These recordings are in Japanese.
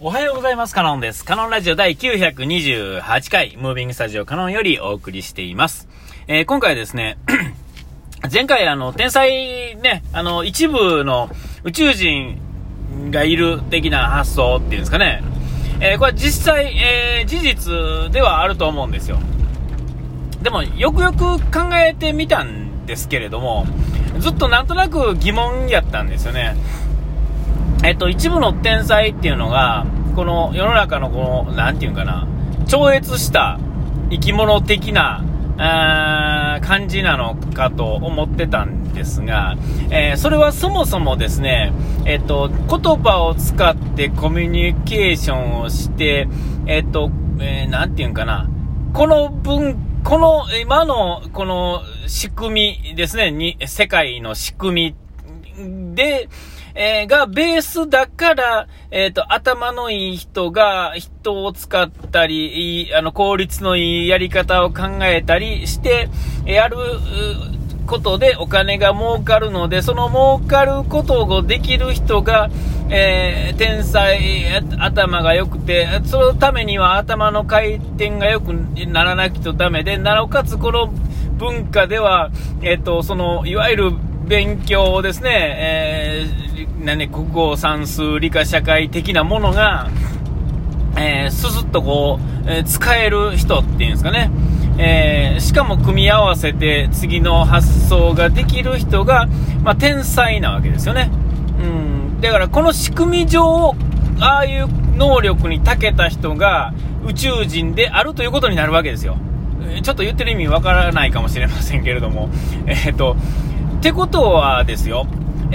おはようございます。カノンです。カノンラジオ第928回、ムービングスタジオカノンよりお送りしています。えー今回ですね、前回あの、天才ね、あの、一部の宇宙人がいる的な発想っていうんですかね。えーこれ実際、えー事実ではあると思うんですよ。でも、よくよく考えてみたんですけれども、ずっとなんとなく疑問やったんですよね。えっと、一部の天才っていうのが、この世の中のこの、なんていうかな、超越した生き物的な、あー感じなのかと思ってたんですが、えーそれはそもそもですね、えっと、言葉を使ってコミュニケーションをして、えっと、えーなんていうんかな、この文、この今のこの仕組みですね、に、世界の仕組みで、えーがベースだから、えっ、と、頭のいい人が人を使ったり、いいあの、効率のいいやり方を考えたりして、やることでお金が儲かるので、その儲かることをできる人が、えー天才、頭が良くて、そのためには頭の回転が良くならなきゃダメで、なおかつこの文化では、えっ、と、その、いわゆる勉強をですね、えー、何ね、国語、算数、理科、社会的なものが、えー、すすっとこう、えー使える人っていうんですかね。えーしかも組み合わせて次の発想ができる人が、まあ、天才なわけですよね。うん。だからこの仕組み上、ああいう能力に長けた人が宇宙人であるということになるわけですよ。ちょっと言ってる意味わからないかもしれませんけれども。えっ、と、ってことはですよ、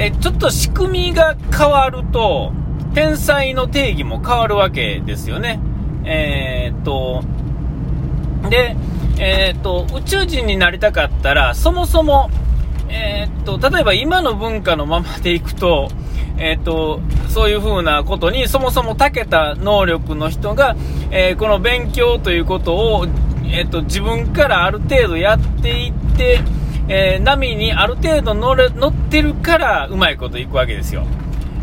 えちょっと仕組みが変わると、天才の定義も変わるわけですよね。えーっと、で、えーっと、宇宙人になりたかったら、そもそも、えーっと、例えば今の文化のままでいくと、えっと、そういう風なことに、そもそも長けた能力の人が、えこの勉強ということを、えっと、自分からある程度やっていって、えー波にある程度乗れ乗ってるから、うまいこといくわけですよ。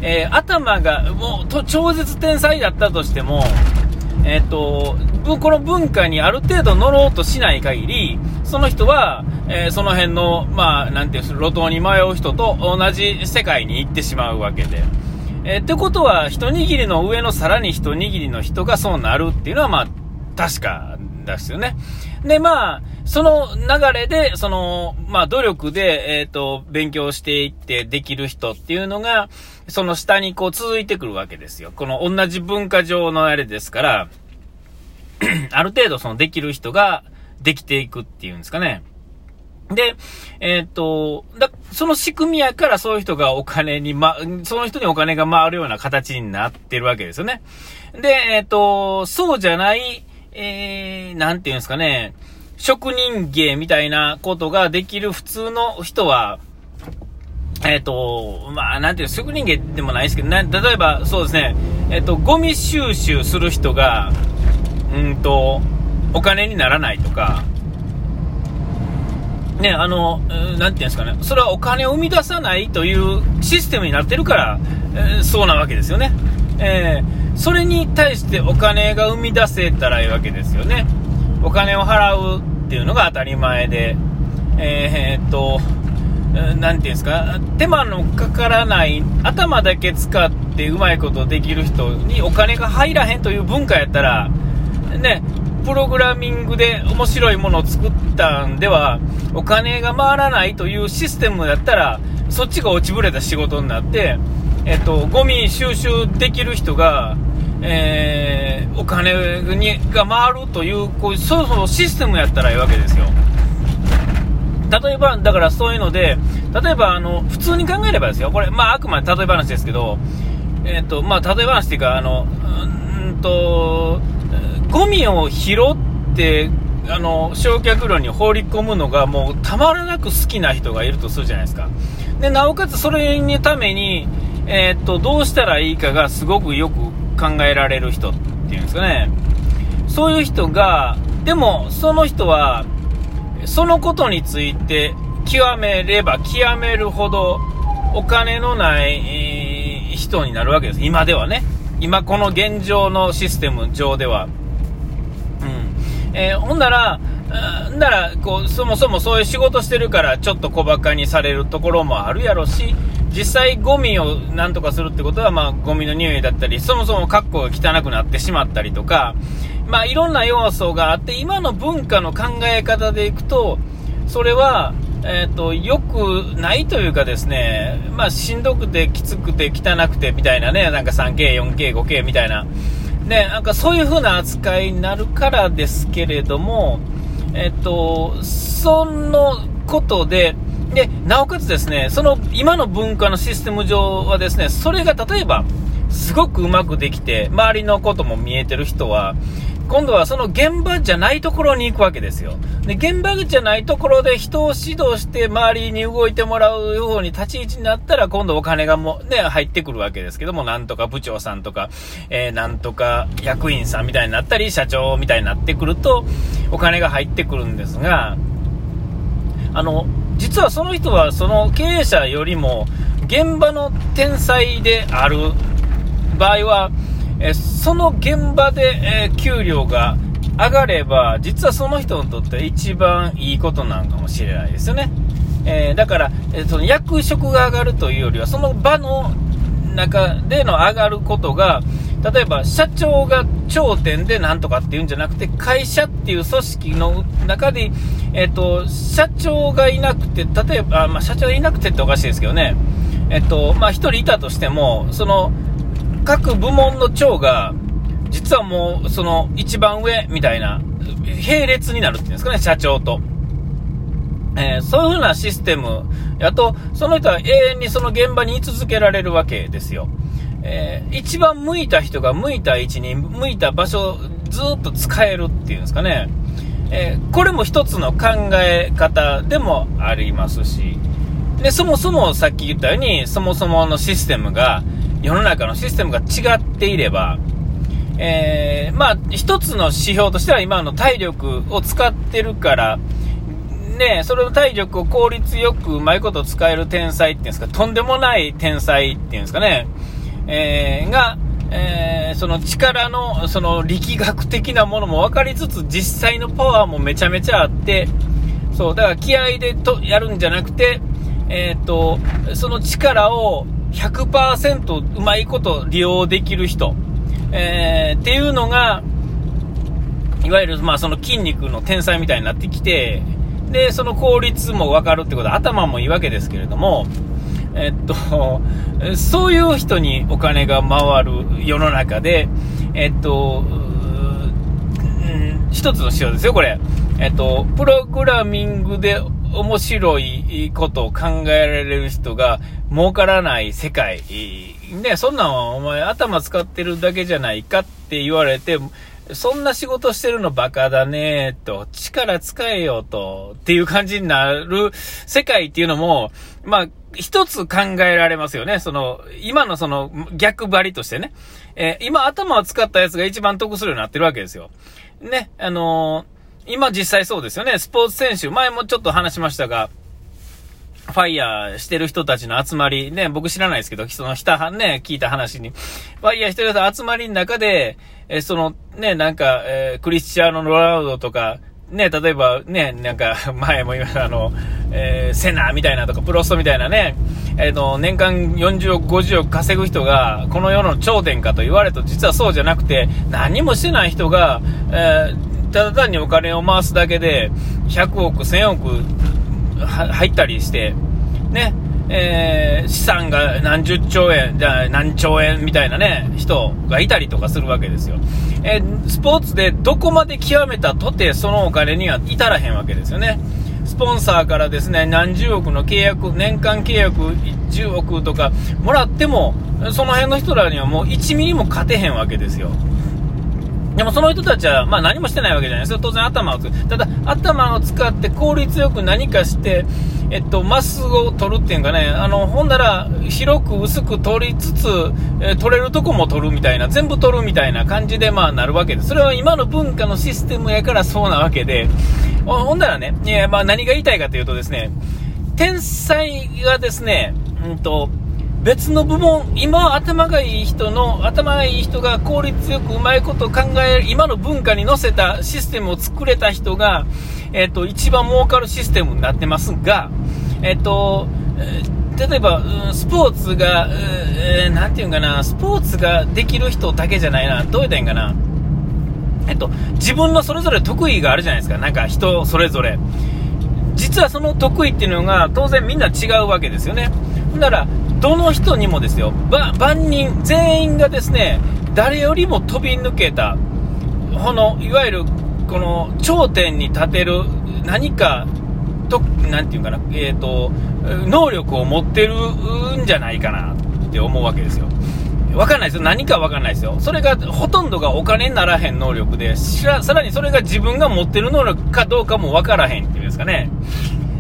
えー頭がもうと超絶天才だったとしても、えっ、と、この文化にある程度乗ろうとしない限り、その人は、えーその辺の、まあ、なんていう路頭に迷う人と同じ世界に行ってしまうわけで。えーってことは、一握りの上のさらに一握りの人がそうなるっていうのは、まあ、確かですよね。で、まあ、その流れで、その、まあ、努力で、えっ、と、勉強していってできる人っていうのが、その下にこう続いてくるわけですよ。この同じ文化上のあれですから、ある程度そのできる人ができていくっていうんですかね。で、えっ、と、だ、その仕組みやからそういう人がお金にま、その人にお金が回るような形になってるわけですよね。で、えっ、と、そうじゃない、えー、なんていうんですかね、職人芸みたいなことができる普通の人は、えっ、と、まあ、なんていうの、職人芸でもないですけど、な例えば、そうですね、えっ、と、ゴミ収集する人が、うんと、お金にならないとか、ね、あの、なんていうんですかね、それはお金を生み出さないというシステムになってるから、えーそうなわけですよね。えーそれに対してお金が生み出せたらいいわけですよね。お金を払うっていうのが当たり前で、えーっと、えーなんていうんですか、手間のかからない、頭だけ使ってうまいことできる人にお金が入らへんという文化やったら、ね、プログラミングで面白いものを作ったんでは、お金が回らないというシステムだったら、そっちが落ちぶれた仕事になって、えっと、ゴミ収集できる人が、えーお金にが回るという、こういう、そろそろシステムやったらいいわけですよ。例えば、だからそういうので、例えば、あの、普通に考えればですよ、これ、まあ、あくまで例え話ですけど、えっ、と、まあ、例え話っていうか、あの、うんと、ゴミを拾って、あの、焼却炉に放り込むのがもうたまらなく好きな人がいるとするじゃないですか。で、なおかつそれにために、えっ、と、どうしたらいいかがすごくよく考えられる人っていうんですかね。そういう人が、でも、その人は、そのことについて極めれば極めるほどお金のない、人になるわけです。今ではね。今この現状のシステム上では。うん。えー、ほんなら、ならこう、そもそもそういう仕事してるから、ちょっと小馬鹿にされるところもあるやろし、実際ゴミをなんとかするってことは、まあ、ゴミの匂いだったり、そもそも格好が汚くなってしまったりとか、まあ、いろんな要素があって、今の文化の考え方でいくと、それは、えっ、ー、と、良くないというかですね、まあ、しんどくて、きつくて、汚くて、みたいなね、なんか 3K、4K、5K みたいな、ね、なんかそういう風な扱いになるからですけれども、えっ、ー、と、そのことで、で、なおかつですね、その今の文化のシステム上はですね、それが例えば、すごくうまくできて、周りのことも見えてる人は、今度はその現場じゃないところに行くわけですよ。で、現場じゃないところで人を指導して周りに動いてもらうように立ち位置になったら今度お金がもね、入ってくるわけですけども、なんとか部長さんとか、えー、なんとか役員さんみたいになったり、社長みたいになってくると、お金が入ってくるんですが、あの、実はその人はその経営者よりも現場の天才である場合は、えその現場で、え給料が上がれば、実はその人にとって一番いいことなのかもしれないですよね。えー、だから、えその役職が上がるというよりは、その場の中での上がることが、例えば社長が頂点でなんとかっていうんじゃなくて、会社っていう組織の中で、え、ー、と、社長がいなくて、例えば、まあ、社長がいなくてっておかしいですけどね、え、ー、と、まあ、1人いたとしても、その、各部門の長が、実はもう、その、一番上みたいな、並列になるっていうんですかね、社長と。えー、そういう風なシステム、あと、その人は永遠にその現場に居続けられるわけですよ。えー、一番向いた人が向いた位置に、向いた場所、ずっと使えるっていうんですかね。えー、これも一つの考え方でもありますし、で、そもそもさっき言ったように、そもそものシステムが、世の中のシステムが違っていれば、えー、まあ、一つの指標としては今の体力を使ってるから、ね、それの体力を効率よくうまいこと使える天才っていうんですか、とんでもない天才っていうんですかね、えー、が、えー、その力の、その力学的なものも分かりつつ、実際のパワーもめちゃめちゃあって、そう、だから気合でとやるんじゃなくて、えっ、と、その力を100%うまいこと利用できる人、えー、っていうのが、いわゆる、まあ、その筋肉の天才みたいになってきて、で、その効率も分かるってことは頭もいいわけですけれども、えっと、そういう人にお金が回る世の中で、えっと、一つの仕様ですよ、これ。えっと、プログラミングで面白いことを考えられる人が儲からない世界。ね、そんなんお前頭使ってるだけじゃないかって言われて、そんな仕事してるのバカだねと、力使えよと、っていう感じになる世界っていうのも、まあ、一つ考えられますよね。その、今のその逆張りとしてね。えー、今頭を使ったやつが一番得するようになってるわけですよ。ね、あのー、今実際そうですよね。スポーツ選手、前もちょっと話しましたが、ファイヤーしてる人たちの集まり、ね、僕知らないですけど、その下、ね、聞いた話に、ファイヤーしてる人集まりの中で、えその、ね、なんか、えー、クリスチャーノ・ロナウドとか、ね、例えばね、なんか、前も言われたあの、えー、セナみたいなとか、プロストみたいなね、えっ、ー、と、年間40億、50億稼ぐ人が、この世の頂点かと言われると、実はそうじゃなくて、何もしてない人が、えー、ただ単にお金を回すだけで、100億、1000億入ったりして、ね、えー、資産が何十兆円、じゃ何兆円みたいなね、人がいたりとかするわけですよ。えー、スポーツでどこまで極めたとて、そのお金には至らへんわけですよね。スポンサーからですね、何十億の契約、年間契約10億とかもらっても、その辺の人らにはもう1ミリも勝てへんわけですよ。でもその人たちは、まあ何もしてないわけじゃないですよ。当然頭を使う。ただ、頭を使って効率よく何かして、えっと、マスを取るっていうかね、あの、ほんなら、広く薄く取りつつ、えー、取れるとこも取るみたいな、全部取るみたいな感じで、まあなるわけです。それは今の文化のシステムやからそうなわけで、ほんならね、いや、まあ何が言いたいかというとですね、天才がですね、うんと、別の部門、今頭がいい人の、頭がいい人が効率よくうまいこと考える、今の文化に乗せたシステムを作れた人が、えっ、と、一番儲かるシステムになってますが、えっ、と、例えば、うん、スポーツが、えー、ていうかな、スポーツができる人だけじゃないな、どうやったらいいんかな。えっと、自分のそれぞれ得意があるじゃないですか。なんか人それぞれ。実はその得意っていうのが当然みんな違うわけですよね。なら、どの人にもですよ、万人全員がですね、誰よりも飛び抜けた、この、いわゆる、この頂点に立てる何か、と、なんていうかな、えっ、ー、と、能力を持ってるんじゃないかなって思うわけですよ。わかんないですよ。何かわかんないですよ。それが、ほとんどがお金にならへん能力で、さらにそれが自分が持ってる能力かどうかもわからへんっていうんですかね。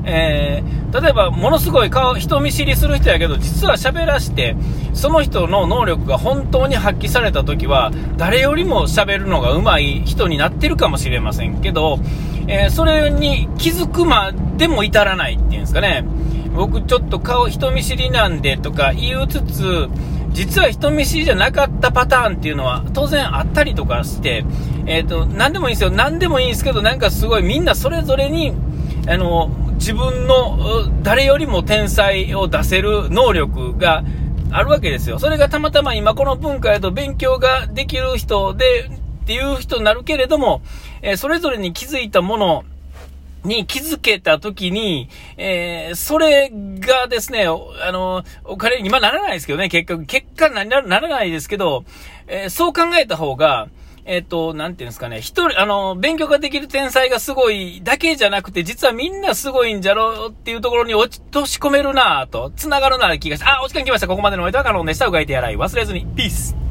えー、例えば、ものすごい顔、人見知りする人やけど、実は喋らして、その人の能力が本当に発揮された時は、誰よりも喋るのが上手い人になってるかもしれませんけど、えー、それに気づくまでも至らないっていうんですかね。僕ちょっと顔人見知りなんでとか言いつつ、実は人見知りじゃなかったパターンっていうのは当然あったりとかして、えっ、ー、と、何でもいいんですよ。何でもいいんですけど、なんかすごいみんなそれぞれに、あの、自分の誰よりも天才を出せる能力があるわけですよ。それがたまたま今この文化やと勉強ができる人でっていう人になるけれども、え、それぞれに気づいたものに気づけたときに、えー、それがですね、あの、お金に今ならないですけどね、結局、結果にならないですけど、えー、そう考えた方が、えっ、と、なんていうんですかね、一人、あの、勉強ができる天才がすごいだけじゃなくて、実はみんなすごいんじゃろうっていうところに落ちとし込めるなぁと、繋がるなぁ気がして、あ、お時間来ました。ここまでのお相手はカノンでした。うがいてやらい。忘れずに。ピース。